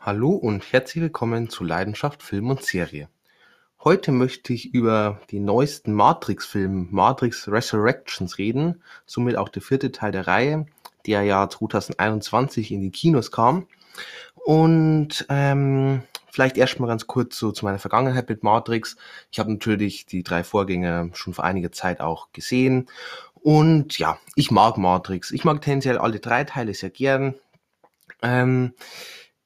Hallo und herzlich willkommen zu Leidenschaft Film und Serie. Heute möchte ich über den neuesten Matrix-Film Matrix Resurrections reden, somit auch der vierte Teil der Reihe, der ja 2021 in die Kinos kam. Und ähm, vielleicht erstmal ganz kurz so zu meiner Vergangenheit mit Matrix. Ich habe natürlich die drei Vorgänger schon vor einiger Zeit auch gesehen. Und ja, ich mag Matrix. Ich mag tendenziell alle drei Teile sehr gern. Ähm,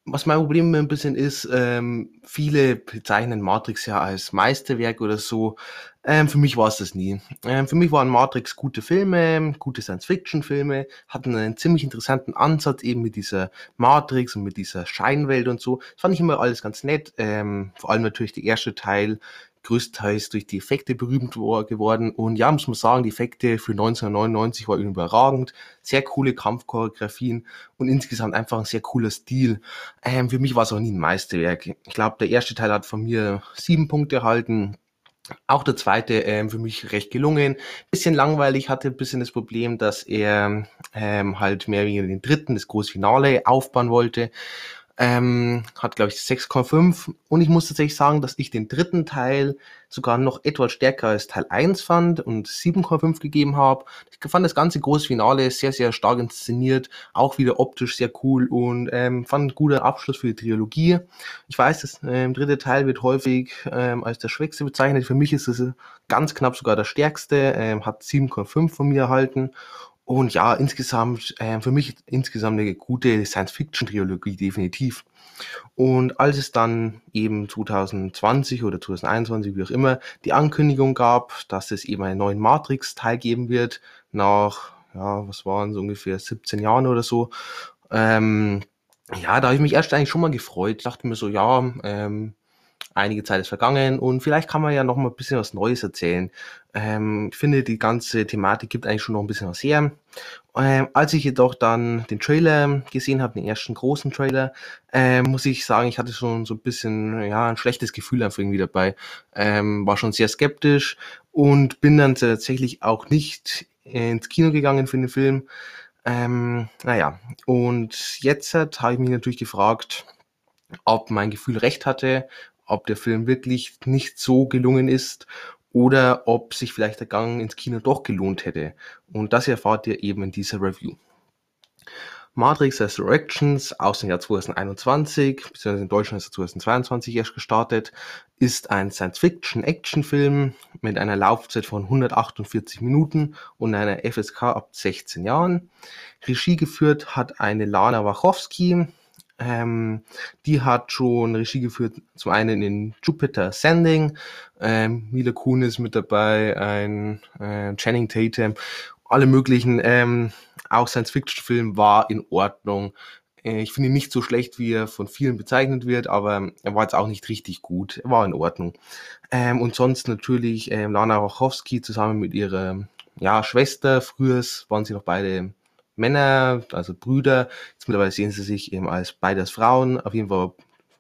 was mein Problem ein bisschen ist, ähm, viele bezeichnen Matrix ja als Meisterwerk oder so. Ähm, für mich war es das nie. Ähm, für mich waren Matrix gute Filme, gute Science-Fiction-Filme, hatten einen ziemlich interessanten Ansatz eben mit dieser Matrix und mit dieser Scheinwelt und so. Das fand ich immer alles ganz nett. Ähm, vor allem natürlich der erste Teil größtenteils durch die Effekte berühmt geworden. Und ja, muss man sagen, die Effekte für 1999 waren überragend. Sehr coole Kampfchoreografien und insgesamt einfach ein sehr cooler Stil. Ähm, für mich war es auch nie ein Meisterwerk. Ich glaube, der erste Teil hat von mir sieben Punkte erhalten. Auch der zweite ähm, für mich recht gelungen. Bisschen langweilig, hatte ein bisschen das Problem, dass er ähm, halt mehr wie den dritten, das große Finale aufbauen wollte. Ähm, hat, glaube ich, 6,5. Und ich muss tatsächlich sagen, dass ich den dritten Teil sogar noch etwas stärker als Teil 1 fand und 7,5 gegeben habe. Ich fand das ganze große Finale sehr, sehr stark inszeniert, auch wieder optisch sehr cool und ähm, fand ein guter Abschluss für die Trilogie. Ich weiß, das ähm, dritte Teil wird häufig ähm, als der schwächste bezeichnet. Für mich ist es ganz knapp sogar der stärkste, ähm, hat 7,5 von mir erhalten. Und ja, insgesamt, äh, für mich insgesamt eine gute Science-Fiction-Trilogie, definitiv. Und als es dann eben 2020 oder 2021, wie auch immer, die Ankündigung gab, dass es eben einen neuen Matrix-Teil geben wird, nach, ja, was waren so ungefähr 17 Jahren oder so, ähm, ja, da habe ich mich erst eigentlich schon mal gefreut. Dachte mir so, ja, ähm, einige Zeit ist vergangen und vielleicht kann man ja noch mal ein bisschen was Neues erzählen. Ähm, ich finde, die ganze Thematik gibt eigentlich schon noch ein bisschen was her. Ähm, als ich jedoch dann den Trailer gesehen habe, den ersten großen Trailer, ähm, muss ich sagen, ich hatte schon so ein bisschen, ja, ein schlechtes Gefühl einfach irgendwie dabei. Ähm, war schon sehr skeptisch und bin dann tatsächlich auch nicht ins Kino gegangen für den Film. Ähm, naja, und jetzt habe ich mich natürlich gefragt, ob mein Gefühl recht hatte ob der Film wirklich nicht so gelungen ist oder ob sich vielleicht der Gang ins Kino doch gelohnt hätte. Und das erfahrt ihr eben in dieser Review. Matrix Resurrections aus dem Jahr 2021, beziehungsweise in Deutschland ist er 2022 erst gestartet, ist ein Science-Fiction-Action-Film mit einer Laufzeit von 148 Minuten und einer FSK ab 16 Jahren. Regie geführt hat eine Lana Wachowski, ähm, die hat schon Regie geführt, zum einen in Jupiter Sending, ähm, Mila Kunis mit dabei, ein äh, Channing Tatum, alle möglichen, ähm, auch Science-Fiction-Film war in Ordnung. Äh, ich finde ihn nicht so schlecht, wie er von vielen bezeichnet wird, aber er war jetzt auch nicht richtig gut. Er war in Ordnung. Ähm, und sonst natürlich ähm, Lana Wachowski zusammen mit ihrer ja, Schwester. Früher waren sie noch beide Männer, also Brüder. Jetzt mittlerweile sehen sie sich eben als beides Frauen. Auf jeden Fall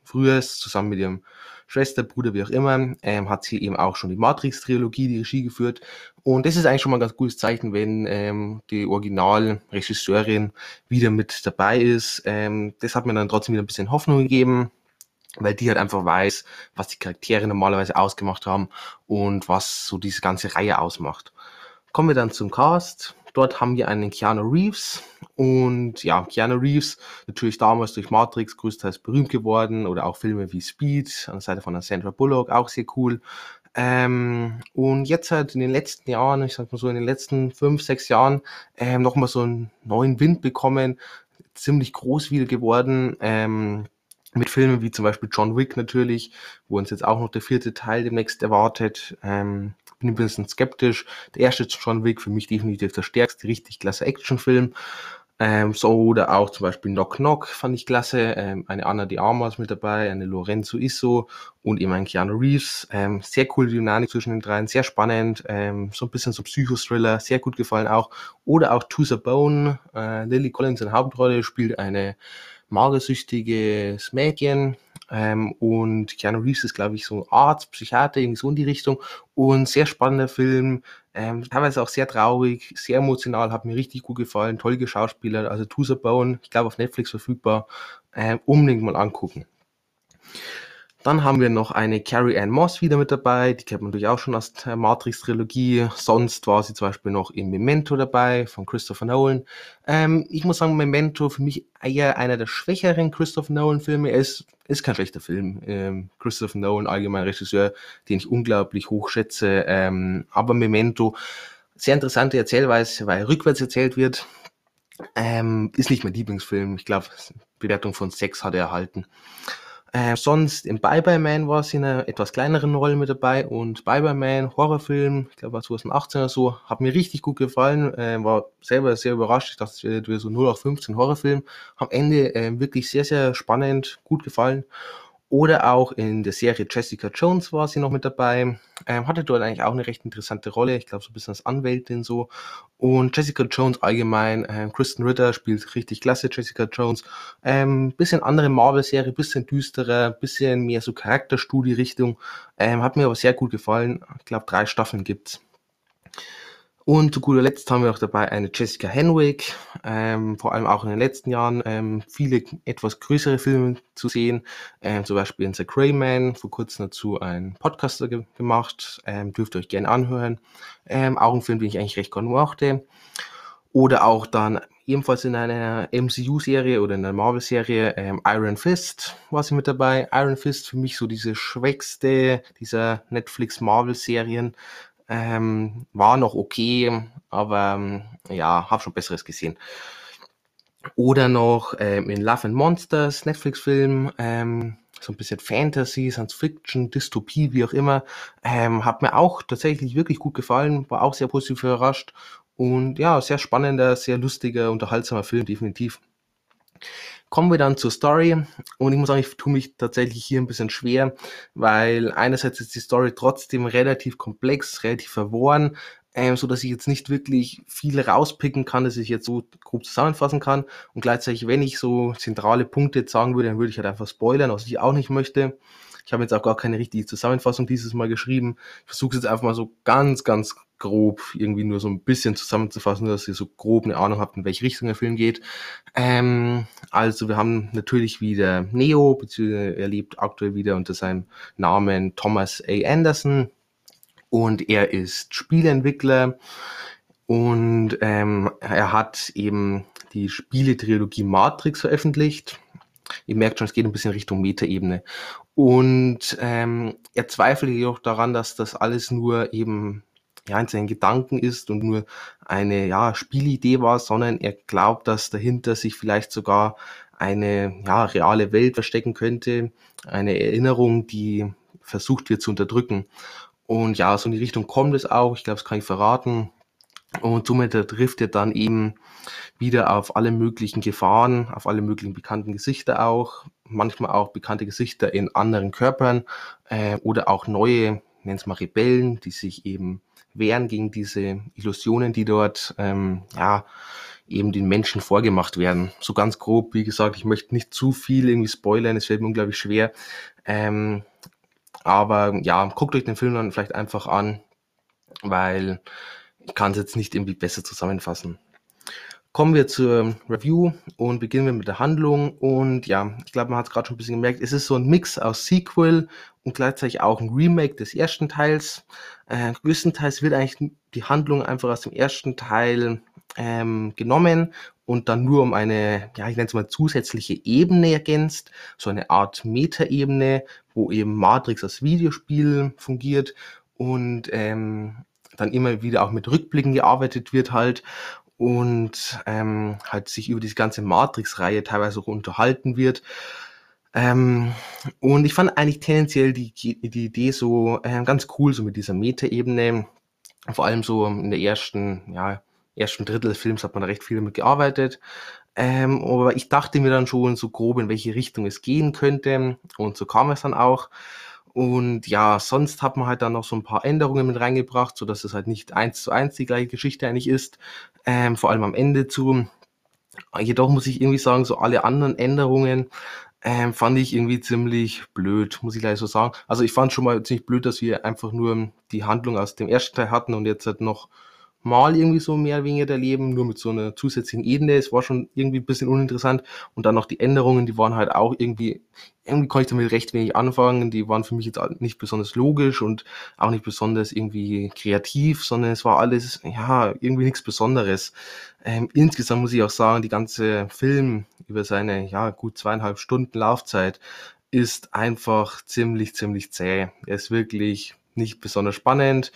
früher zusammen mit ihrem Schwester, Bruder, wie auch immer, ähm, hat sie eben auch schon die Matrix-Trilogie, die Regie geführt. Und das ist eigentlich schon mal ein ganz gutes Zeichen, wenn ähm, die Originalregisseurin wieder mit dabei ist. Ähm, das hat mir dann trotzdem wieder ein bisschen Hoffnung gegeben, weil die halt einfach weiß, was die Charaktere normalerweise ausgemacht haben und was so diese ganze Reihe ausmacht. Kommen wir dann zum Cast. Dort haben wir einen Keanu Reeves und ja, Keanu Reeves natürlich damals durch Matrix größtenteils berühmt geworden oder auch Filme wie Speed an der Seite von Sandra Bullock, auch sehr cool. Ähm, und jetzt halt in den letzten Jahren, ich sag mal so in den letzten fünf, sechs Jahren, ähm, nochmal so einen neuen Wind bekommen, ziemlich groß wieder geworden. Ähm, mit Filmen wie zum Beispiel John Wick natürlich, wo uns jetzt auch noch der vierte Teil demnächst erwartet. Ähm, bin ein bisschen skeptisch. Der erste John Wick für mich definitiv der stärkste, richtig klasse Actionfilm. Ähm, so oder auch zum Beispiel Knock Knock fand ich klasse. Ähm, eine Anna de Armas mit dabei, eine Lorenzo Isso und eben ein Keanu Reeves. Ähm, sehr coole Dynamik zwischen den dreien, sehr spannend. Ähm, so ein bisschen so Psychothriller, sehr gut gefallen auch. Oder auch To the Bone. Äh, Lily Collins in Hauptrolle spielt eine magersüchtiges Mädchen. Ähm, und Keanu Reeves ist, glaube ich, so Arzt, Psychiater, irgendwie so in die Richtung. Und sehr spannender Film. Ähm, teilweise auch sehr traurig, sehr emotional, hat mir richtig gut gefallen, tolle Schauspieler, also Tusa Bone, ich glaube auf Netflix verfügbar, ähm, unbedingt mal angucken. Dann haben wir noch eine Carrie Ann Moss wieder mit dabei. Die kennt man natürlich auch schon aus der Matrix-Trilogie. Sonst war sie zum Beispiel noch in Memento dabei von Christopher Nolan. Ähm, ich muss sagen, Memento für mich eher einer der schwächeren Christopher Nolan-Filme. Er ist, ist kein schlechter Film. Ähm, Christopher Nolan, allgemein Regisseur, den ich unglaublich hoch schätze. Ähm, aber Memento, sehr interessante Erzählweise, weil rückwärts erzählt wird. Ähm, ist nicht mein Lieblingsfilm. Ich glaube, Bewertung von 6 hat er erhalten. Äh, sonst im Bye Bye Man war sie in einer etwas kleineren Rolle mit dabei und Bye Bye Man, Horrorfilm, ich glaube war 2018 oder so, hat mir richtig gut gefallen, äh, war selber sehr überrascht, ich dachte es wäre so 0 auf 15 Horrorfilm, am Ende äh, wirklich sehr, sehr spannend, gut gefallen oder auch in der Serie Jessica Jones war sie noch mit dabei. Ähm, hatte dort eigentlich auch eine recht interessante Rolle. Ich glaube, so ein bisschen als Anwältin so. Und Jessica Jones allgemein, ähm, Kristen Ritter spielt richtig klasse Jessica Jones. Ähm, bisschen andere Marvel-Serie, bisschen düsterer, bisschen mehr so Charakterstudie-Richtung. Ähm, hat mir aber sehr gut gefallen. Ich glaube, drei Staffeln gibt's. Und zu guter Letzt haben wir noch dabei eine Jessica Henwick, ähm, vor allem auch in den letzten Jahren ähm, viele etwas größere Filme zu sehen, ähm, zum Beispiel in The Grey Man, vor kurzem dazu ein Podcaster ge gemacht, ähm, dürft ihr euch gerne anhören. Ähm, auch ein Film, den ich eigentlich recht gerne mochte. Oder auch dann ebenfalls in einer MCU-Serie oder in einer Marvel-Serie ähm, Iron Fist war sie mit dabei. Iron Fist für mich so diese schwächste dieser Netflix-Marvel-Serien. Ähm, war noch okay, aber ähm, ja, habe schon Besseres gesehen. Oder noch ähm, in Love and Monsters, Netflix-Film, ähm, so ein bisschen Fantasy, Science Fiction, Dystopie, wie auch immer. Ähm, hat mir auch tatsächlich wirklich gut gefallen, war auch sehr positiv überrascht. Und ja, sehr spannender, sehr lustiger, unterhaltsamer Film, definitiv. Kommen wir dann zur Story und ich muss sagen, ich tue mich tatsächlich hier ein bisschen schwer, weil einerseits ist die Story trotzdem relativ komplex, relativ verworren, ähm, so dass ich jetzt nicht wirklich viel rauspicken kann, dass ich jetzt so grob zusammenfassen kann und gleichzeitig, wenn ich so zentrale Punkte jetzt sagen würde, dann würde ich halt einfach spoilern, was ich auch nicht möchte. Ich habe jetzt auch gar keine richtige Zusammenfassung dieses Mal geschrieben. Ich versuche es jetzt einfach mal so ganz, ganz grob irgendwie nur so ein bisschen zusammenzufassen, dass ihr so grob eine Ahnung habt, in welche Richtung der Film geht. Ähm, also wir haben natürlich wieder Neo, beziehungsweise er lebt aktuell wieder unter seinem Namen Thomas A. Anderson und er ist Spieleentwickler und ähm, er hat eben die Spieletrilogie Matrix veröffentlicht. Ihr merkt schon, es geht ein bisschen Richtung Metaebene. Und ähm, er zweifelt jedoch daran, dass das alles nur eben ja, in seinen Gedanken ist und nur eine ja, Spielidee war, sondern er glaubt, dass dahinter sich vielleicht sogar eine ja, reale Welt verstecken könnte, eine Erinnerung, die versucht wird zu unterdrücken. Und ja, so in die Richtung kommt es auch, ich glaube, das kann ich verraten. Und somit trifft er dann eben wieder auf alle möglichen Gefahren, auf alle möglichen bekannten Gesichter auch, manchmal auch bekannte Gesichter in anderen Körpern äh, oder auch neue, nennen es mal Rebellen, die sich eben wehren gegen diese Illusionen, die dort ähm, ja eben den Menschen vorgemacht werden. So ganz grob, wie gesagt, ich möchte nicht zu viel irgendwie spoilern, es fällt mir unglaublich schwer. Ähm, aber ja, guckt euch den Film dann vielleicht einfach an, weil ich kann es jetzt nicht irgendwie besser zusammenfassen. Kommen wir zur Review und beginnen wir mit der Handlung. Und ja, ich glaube, man hat es gerade schon ein bisschen gemerkt, es ist so ein Mix aus Sequel und gleichzeitig auch ein Remake des ersten Teils. Äh, größtenteils wird eigentlich die Handlung einfach aus dem ersten Teil ähm, genommen und dann nur um eine, ja, ich nenne es mal zusätzliche Ebene ergänzt, so eine Art Metaebene, wo eben Matrix als Videospiel fungiert und ähm, dann immer wieder auch mit Rückblicken gearbeitet wird halt und ähm, halt sich über diese ganze Matrix-Reihe teilweise auch unterhalten wird. Ähm, und ich fand eigentlich tendenziell die, die Idee so äh, ganz cool, so mit dieser Meta-Ebene. Vor allem so in der ersten, ja, ersten Drittel des Films hat man recht viel damit gearbeitet. Ähm, aber ich dachte mir dann schon so grob, in welche Richtung es gehen könnte. Und so kam es dann auch. Und ja, sonst hat man halt dann noch so ein paar Änderungen mit reingebracht, so dass es halt nicht eins zu eins die gleiche Geschichte eigentlich ist. Ähm, vor allem am Ende zu. Jedoch muss ich irgendwie sagen, so alle anderen Änderungen ähm, fand ich irgendwie ziemlich blöd, muss ich gleich so sagen. Also ich fand schon mal ziemlich blöd, dass wir einfach nur die Handlung aus dem ersten Teil hatten und jetzt halt noch mal irgendwie so mehr oder weniger erleben, nur mit so einer zusätzlichen Ebene. Es war schon irgendwie ein bisschen uninteressant. Und dann noch die Änderungen, die waren halt auch irgendwie, irgendwie konnte ich damit recht wenig anfangen. Die waren für mich jetzt nicht besonders logisch und auch nicht besonders irgendwie kreativ, sondern es war alles, ja, irgendwie nichts Besonderes. Ähm, insgesamt muss ich auch sagen, die ganze Film über seine, ja, gut zweieinhalb Stunden Laufzeit ist einfach ziemlich, ziemlich zäh. Er ist wirklich nicht besonders spannend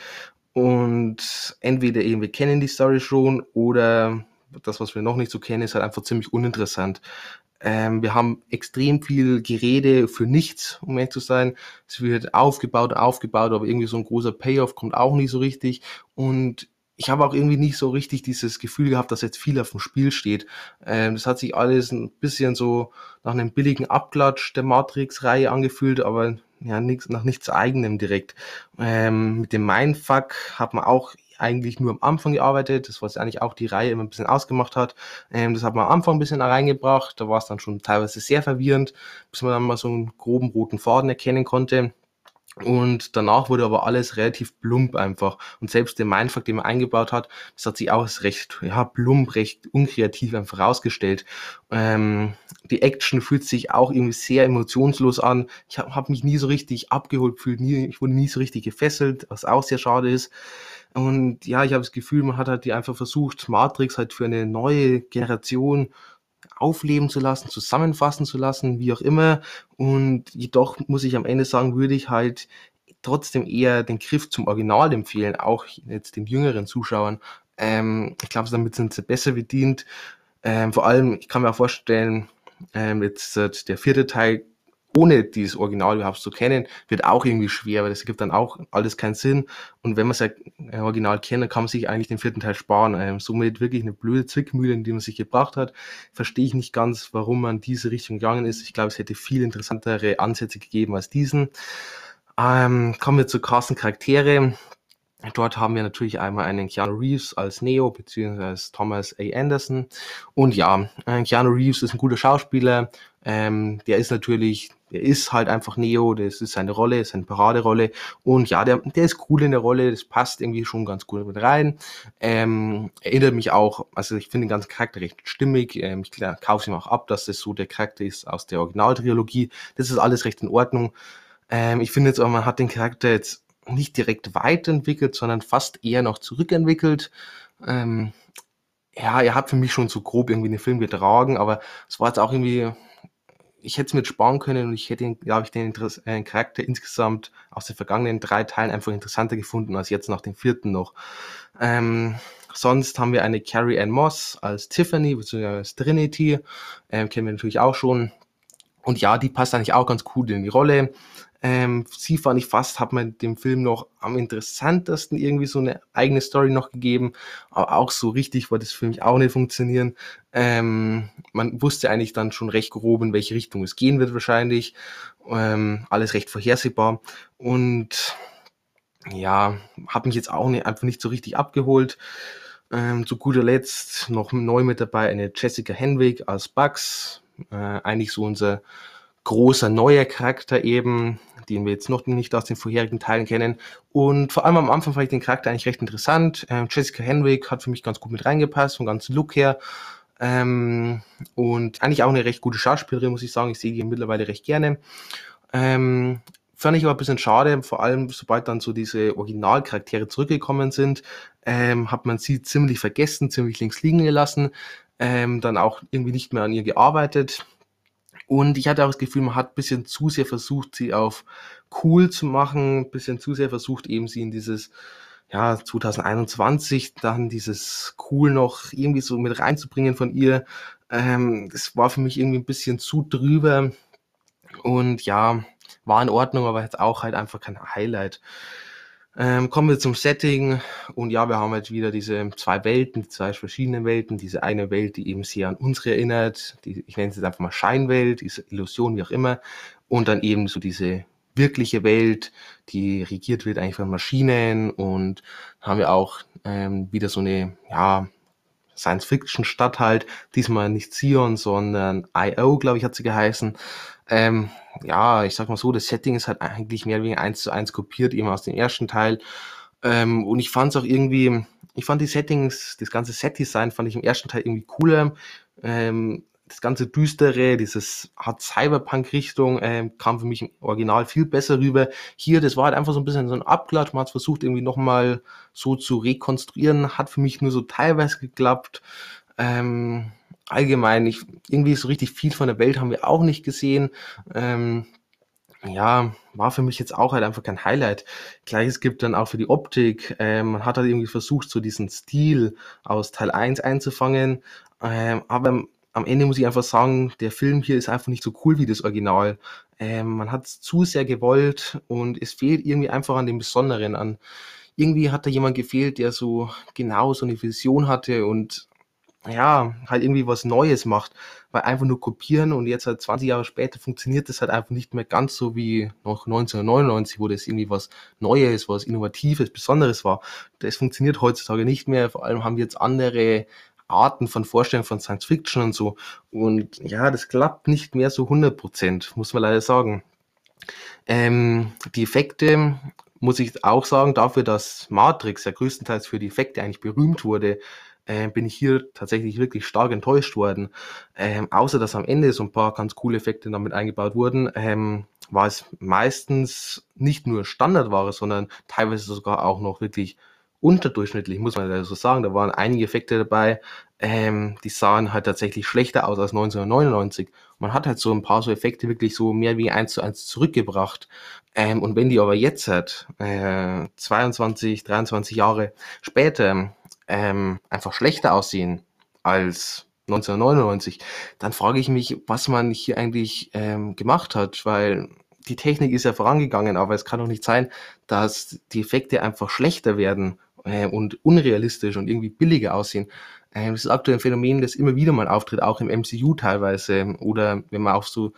und entweder eben wir kennen die Story schon oder das, was wir noch nicht so kennen, ist halt einfach ziemlich uninteressant. Ähm, wir haben extrem viel Gerede für nichts, um ehrlich zu sein. Es wird aufgebaut, aufgebaut, aber irgendwie so ein großer Payoff kommt auch nicht so richtig. Und ich habe auch irgendwie nicht so richtig dieses Gefühl gehabt, dass jetzt viel auf dem Spiel steht. Ähm, das hat sich alles ein bisschen so nach einem billigen Abklatsch der Matrix-Reihe angefühlt, aber ja, nix, nach nichts eigenem direkt. Ähm, mit dem Mindfuck hat man auch eigentlich nur am Anfang gearbeitet, das was eigentlich auch die Reihe immer ein bisschen ausgemacht hat. Ähm, das hat man am Anfang ein bisschen reingebracht, da war es dann schon teilweise sehr verwirrend, bis man dann mal so einen groben roten Faden erkennen konnte. Und danach wurde aber alles relativ plump einfach. Und selbst der Mindfuck, den man eingebaut hat, das hat sich auch als recht, ja, plump, recht unkreativ einfach rausgestellt. Ähm, die Action fühlt sich auch irgendwie sehr emotionslos an. Ich habe hab mich nie so richtig abgeholt gefühlt, nie, ich wurde nie so richtig gefesselt, was auch sehr schade ist. Und ja, ich habe das Gefühl, man hat halt die einfach versucht, Matrix halt für eine neue Generation aufleben zu lassen, zusammenfassen zu lassen, wie auch immer. Und jedoch muss ich am Ende sagen, würde ich halt trotzdem eher den Griff zum Original empfehlen, auch jetzt den jüngeren Zuschauern. Ähm, ich glaube, damit sind sie besser bedient. Ähm, vor allem, ich kann mir auch vorstellen, ähm, jetzt äh, der vierte Teil ohne dieses Original überhaupt zu kennen, wird auch irgendwie schwer, weil das gibt dann auch alles keinen Sinn. Und wenn man es ja äh, Original kennt, dann kann man sich eigentlich den vierten Teil sparen. Ähm, somit wirklich eine blöde Zwickmühle, in die man sich gebracht hat. Verstehe ich nicht ganz, warum man diese Richtung gegangen ist. Ich glaube, es hätte viel interessantere Ansätze gegeben als diesen. Ähm, kommen wir zu krassen Charaktere. Dort haben wir natürlich einmal einen Keanu Reeves als Neo, beziehungsweise Thomas A. Anderson. Und ja, äh, Keanu Reeves ist ein guter Schauspieler. Ähm, der ist natürlich, der ist halt einfach Neo, das ist seine Rolle, seine Paraderolle. Und ja, der, der ist cool in der Rolle, das passt irgendwie schon ganz gut mit rein. Ähm, erinnert mich auch, also ich finde den ganzen Charakter recht stimmig. Ähm, ich kaufe es ihm auch ab, dass das so der Charakter ist aus der Originaltrilogie. Das ist alles recht in Ordnung. Ähm, ich finde jetzt auch, man hat den Charakter jetzt nicht direkt weiterentwickelt, sondern fast eher noch zurückentwickelt. Ähm, ja, er hat für mich schon so grob irgendwie den Film getragen, aber es war jetzt auch irgendwie, ich hätte es mit sparen können und ich hätte, glaube ich, den äh, Charakter insgesamt aus den vergangenen drei Teilen einfach interessanter gefunden als jetzt nach dem vierten noch. Ähm, sonst haben wir eine Carrie Ann Moss als Tiffany, beziehungsweise als Trinity, ähm, kennen wir natürlich auch schon. Und ja, die passt eigentlich auch ganz cool in die Rolle. Ähm, sie fand ich fast, hat man dem Film noch am interessantesten irgendwie so eine eigene Story noch gegeben, aber auch so richtig wollte das für mich auch nicht funktionieren. Ähm, man wusste eigentlich dann schon recht grob, in welche Richtung es gehen wird wahrscheinlich. Ähm, alles recht vorhersehbar und ja, hat mich jetzt auch nicht, einfach nicht so richtig abgeholt. Ähm, zu guter Letzt noch neu mit dabei eine Jessica Henwick als Bugs, äh, eigentlich so unser großer neuer Charakter eben, den wir jetzt noch nicht aus den vorherigen Teilen kennen. Und vor allem am Anfang fand ich den Charakter eigentlich recht interessant. Ähm, Jessica Henwick hat für mich ganz gut mit reingepasst, vom ganzen Look her. Ähm, und eigentlich auch eine recht gute Schauspielerin, muss ich sagen. Ich sehe die mittlerweile recht gerne. Ähm, fand ich aber ein bisschen schade, vor allem sobald dann so diese Originalcharaktere zurückgekommen sind, ähm, hat man sie ziemlich vergessen, ziemlich links liegen gelassen, ähm, dann auch irgendwie nicht mehr an ihr gearbeitet. Und ich hatte auch das Gefühl, man hat ein bisschen zu sehr versucht, sie auf cool zu machen, ein bisschen zu sehr versucht, eben sie in dieses, ja, 2021 dann dieses cool noch irgendwie so mit reinzubringen von ihr. Ähm, das war für mich irgendwie ein bisschen zu drüber. Und ja, war in Ordnung, aber jetzt auch halt einfach kein Highlight. Ähm, kommen wir zum Setting und ja, wir haben halt wieder diese zwei Welten, zwei verschiedene Welten. Diese eine Welt, die eben sehr an unsere erinnert, die, ich nenne es jetzt einfach mal Scheinwelt, diese Illusion, wie auch immer. Und dann eben so diese wirkliche Welt, die regiert wird eigentlich von Maschinen und haben wir auch ähm, wieder so eine, ja, Science-Fiction-Stadt halt, diesmal nicht Zion, sondern I.O., glaube ich, hat sie geheißen. Ähm, ja, ich sag mal so, das Setting ist halt eigentlich mehr oder weniger eins zu eins kopiert, eben aus dem ersten Teil. Ähm, und ich fand es auch irgendwie, ich fand die Settings, das ganze Set-Design fand ich im ersten Teil irgendwie cooler. Ähm, das ganze Düstere, dieses hat Cyberpunk-Richtung, ähm, kam für mich im Original viel besser rüber. Hier, das war halt einfach so ein bisschen so ein Abklatsch. Man hat versucht, irgendwie nochmal so zu rekonstruieren. Hat für mich nur so teilweise geklappt. Ähm, allgemein, ich, irgendwie so richtig viel von der Welt haben wir auch nicht gesehen. Ähm, ja, war für mich jetzt auch halt einfach kein Highlight. Gleiches gibt dann auch für die Optik. Ähm, man hat halt irgendwie versucht, so diesen Stil aus Teil 1 einzufangen. Ähm, aber am Ende muss ich einfach sagen, der Film hier ist einfach nicht so cool wie das Original. Ähm, man hat es zu sehr gewollt und es fehlt irgendwie einfach an dem Besonderen an. Irgendwie hat da jemand gefehlt, der so genau so eine Vision hatte und ja, halt irgendwie was Neues macht. Weil einfach nur kopieren und jetzt halt 20 Jahre später funktioniert das halt einfach nicht mehr ganz so wie noch 1999, wo das irgendwie was Neues, was Innovatives, Besonderes war. Das funktioniert heutzutage nicht mehr. Vor allem haben wir jetzt andere Arten von Vorstellungen von Science Fiction und so. Und ja, das klappt nicht mehr so 100 Prozent, muss man leider sagen. Ähm, die Effekte, muss ich auch sagen, dafür, dass Matrix ja größtenteils für die Effekte eigentlich berühmt wurde, äh, bin ich hier tatsächlich wirklich stark enttäuscht worden. Ähm, außer dass am Ende so ein paar ganz coole Effekte damit eingebaut wurden, ähm, war es meistens nicht nur Standardware, sondern teilweise sogar auch noch wirklich unterdurchschnittlich, muss man so sagen. Da waren einige Effekte dabei, ähm, die sahen halt tatsächlich schlechter aus als 1999. Man hat halt so ein paar so Effekte wirklich so mehr wie eins zu eins zurückgebracht. Ähm, und wenn die aber jetzt halt, äh, 22, 23 Jahre später ähm, einfach schlechter aussehen als 1999, dann frage ich mich, was man hier eigentlich ähm, gemacht hat, weil die Technik ist ja vorangegangen, aber es kann doch nicht sein, dass die Effekte einfach schlechter werden äh, und unrealistisch und irgendwie billiger aussehen. Äh, das ist aktuell ein Phänomen, das immer wieder mal auftritt, auch im MCU teilweise. Oder wenn man auf so,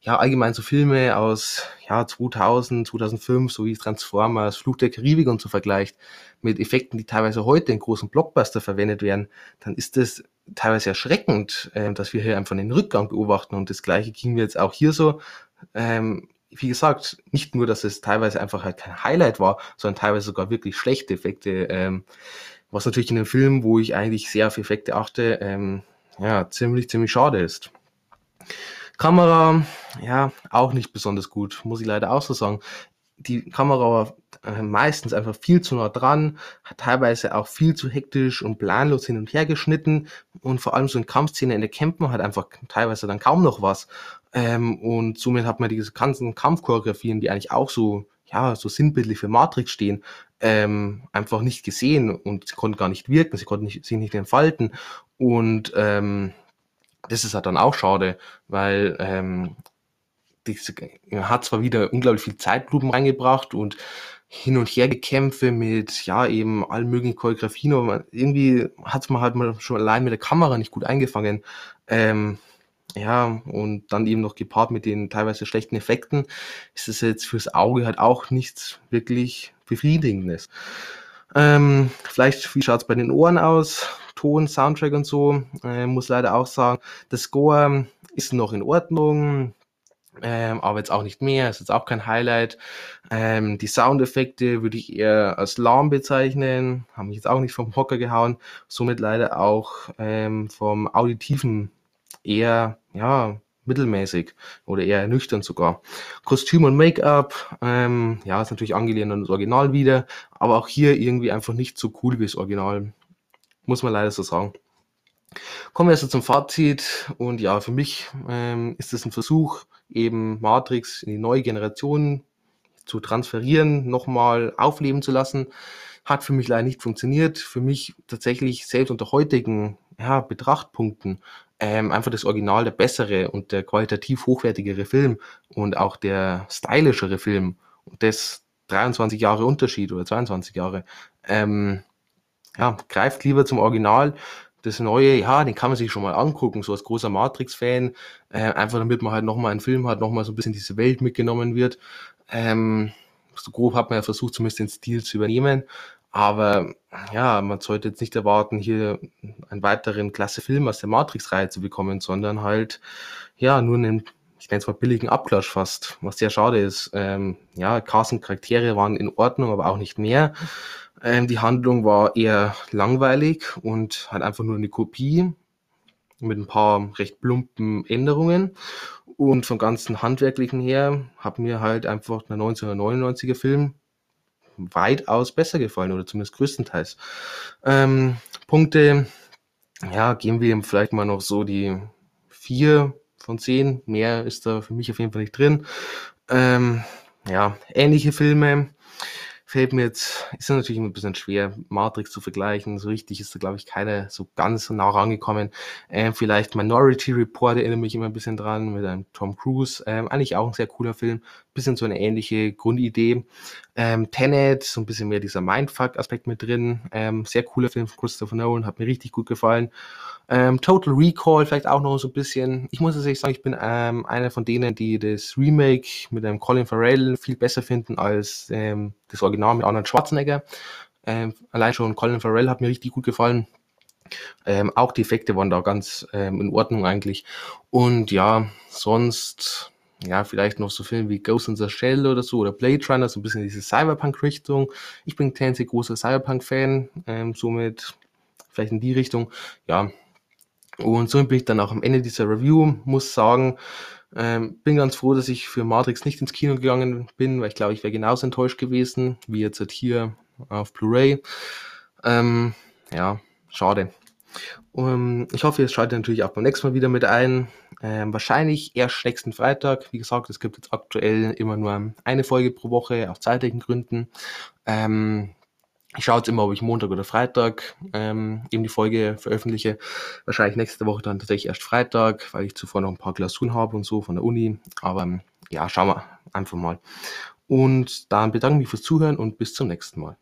ja, allgemein so Filme aus ja, 2000, 2005, so wie Transformers, Fluch der Karibik und so vergleicht, mit Effekten, die teilweise heute in großen Blockbuster verwendet werden, dann ist das teilweise erschreckend, äh, dass wir hier einfach einen Rückgang beobachten. Und das Gleiche ging mir jetzt auch hier so. Ähm, wie gesagt, nicht nur, dass es teilweise einfach halt kein Highlight war, sondern teilweise sogar wirklich schlechte Effekte. Ähm, was natürlich in einem Film, wo ich eigentlich sehr auf Effekte achte, ähm, ja, ziemlich, ziemlich schade ist. Kamera, ja, auch nicht besonders gut, muss ich leider auch so sagen. Die Kamera war äh, meistens einfach viel zu nah dran, hat teilweise auch viel zu hektisch und planlos hin und her geschnitten und vor allem so in Kampfszenen in der Campen hat einfach teilweise dann kaum noch was. Ähm, und somit hat man diese ganzen Kampfchoreografien, die eigentlich auch so, ja, so sinnbildlich für Matrix stehen, ähm, einfach nicht gesehen und sie konnten gar nicht wirken, sie konnten nicht, sich nicht entfalten. Und ähm, das ist halt dann auch schade, weil ähm, diese, hat zwar wieder unglaublich viel Zeitlupen reingebracht und hin und her Gekämpfe mit, ja, eben allen möglichen Choreografien, aber irgendwie hat man halt mal schon allein mit der Kamera nicht gut eingefangen. Ähm, ja, und dann eben noch gepaart mit den teilweise schlechten Effekten, ist es jetzt fürs Auge halt auch nichts wirklich Befriedigendes. Ähm, vielleicht, wie schaut's bei den Ohren aus? Ton, Soundtrack und so. Äh, muss leider auch sagen, das Score ist noch in Ordnung. Ähm, aber jetzt auch nicht mehr, ist jetzt auch kein Highlight. Ähm, die Soundeffekte würde ich eher als lahm bezeichnen, haben mich jetzt auch nicht vom Hocker gehauen, somit leider auch ähm, vom auditiven eher, ja, mittelmäßig oder eher nüchtern sogar. Kostüm und Make-up, ähm, ja, ist natürlich angelehnt an das Original wieder, aber auch hier irgendwie einfach nicht so cool wie das Original. Muss man leider so sagen. Kommen wir also zum Fazit und ja, für mich ähm, ist es ein Versuch, eben Matrix in die neue Generation zu transferieren, nochmal aufleben zu lassen. Hat für mich leider nicht funktioniert. Für mich tatsächlich selbst unter heutigen ja, Betrachtpunkten ähm, einfach das Original der bessere und der qualitativ hochwertigere Film und auch der stylischere Film. Und das 23 Jahre Unterschied oder 22 Jahre. Ähm, ja, greift lieber zum Original. Das Neue, ja, den kann man sich schon mal angucken, so als großer Matrix-Fan. Äh, einfach damit man halt nochmal einen Film hat, nochmal so ein bisschen diese Welt mitgenommen wird. Ähm, so grob hat man ja versucht, zumindest den Stil zu übernehmen. Aber ja, man sollte jetzt nicht erwarten, hier einen weiteren klasse Film aus der Matrix-Reihe zu bekommen, sondern halt ja nur einen ich nenne es mal billigen Abklatsch fast, was sehr schade ist. Ähm, ja, Cast und Charaktere waren in Ordnung, aber auch nicht mehr. Ähm, die Handlung war eher langweilig und halt einfach nur eine Kopie mit ein paar recht plumpen Änderungen. Und vom ganzen Handwerklichen her hat mir halt einfach der 1999er Film weitaus besser gefallen oder zumindest größtenteils. Ähm, Punkte, ja, geben wir ihm vielleicht mal noch so die vier von zehn. Mehr ist da für mich auf jeden Fall nicht drin. Ähm, ja, ähnliche Filme fällt mir jetzt, ist natürlich ein bisschen schwer, Matrix zu vergleichen. So richtig ist da, glaube ich, keiner so ganz so nah rangekommen. Ähm, vielleicht Minority Report erinnert mich immer ein bisschen dran mit einem Tom Cruise. Ähm, eigentlich auch ein sehr cooler Film. Bisschen so eine ähnliche Grundidee. Ähm, Tenet, so ein bisschen mehr dieser Mindfuck-Aspekt mit drin. Ähm, sehr cooler Film von Christopher Nolan, hat mir richtig gut gefallen. Ähm, Total Recall vielleicht auch noch so ein bisschen. Ich muss tatsächlich sagen, ich bin ähm, einer von denen, die das Remake mit einem Colin Farrell viel besser finden als ähm, das Original mit Arnold Schwarzenegger. Ähm, allein schon Colin Farrell hat mir richtig gut gefallen. Ähm, auch die Effekte waren da ganz ähm, in Ordnung eigentlich. Und ja, sonst, ja, vielleicht noch so Filme wie Ghost in the Shell oder so oder Blade Runner, so ein bisschen diese Cyberpunk-Richtung. Ich bin tendenziell großer Cyberpunk-Fan, ähm, somit vielleicht in die Richtung. Ja, und somit bin ich dann auch am Ende dieser Review, muss sagen, ähm, bin ganz froh, dass ich für Matrix nicht ins Kino gegangen bin, weil ich glaube, ich wäre genauso enttäuscht gewesen, wie jetzt halt hier auf Blu-ray. Ähm, ja, schade. Um, ich hoffe, ihr schaltet natürlich auch beim nächsten Mal wieder mit ein. Ähm, wahrscheinlich erst nächsten Freitag. Wie gesagt, es gibt jetzt aktuell immer nur eine Folge pro Woche, aus zeitlichen Gründen. Ähm, ich schaue jetzt immer, ob ich Montag oder Freitag ähm, eben die Folge veröffentliche. Wahrscheinlich nächste Woche dann tatsächlich erst Freitag, weil ich zuvor noch ein paar Klausuren habe und so von der Uni. Aber ähm, ja, schauen wir einfach mal. Und dann bedanke ich mich fürs Zuhören und bis zum nächsten Mal.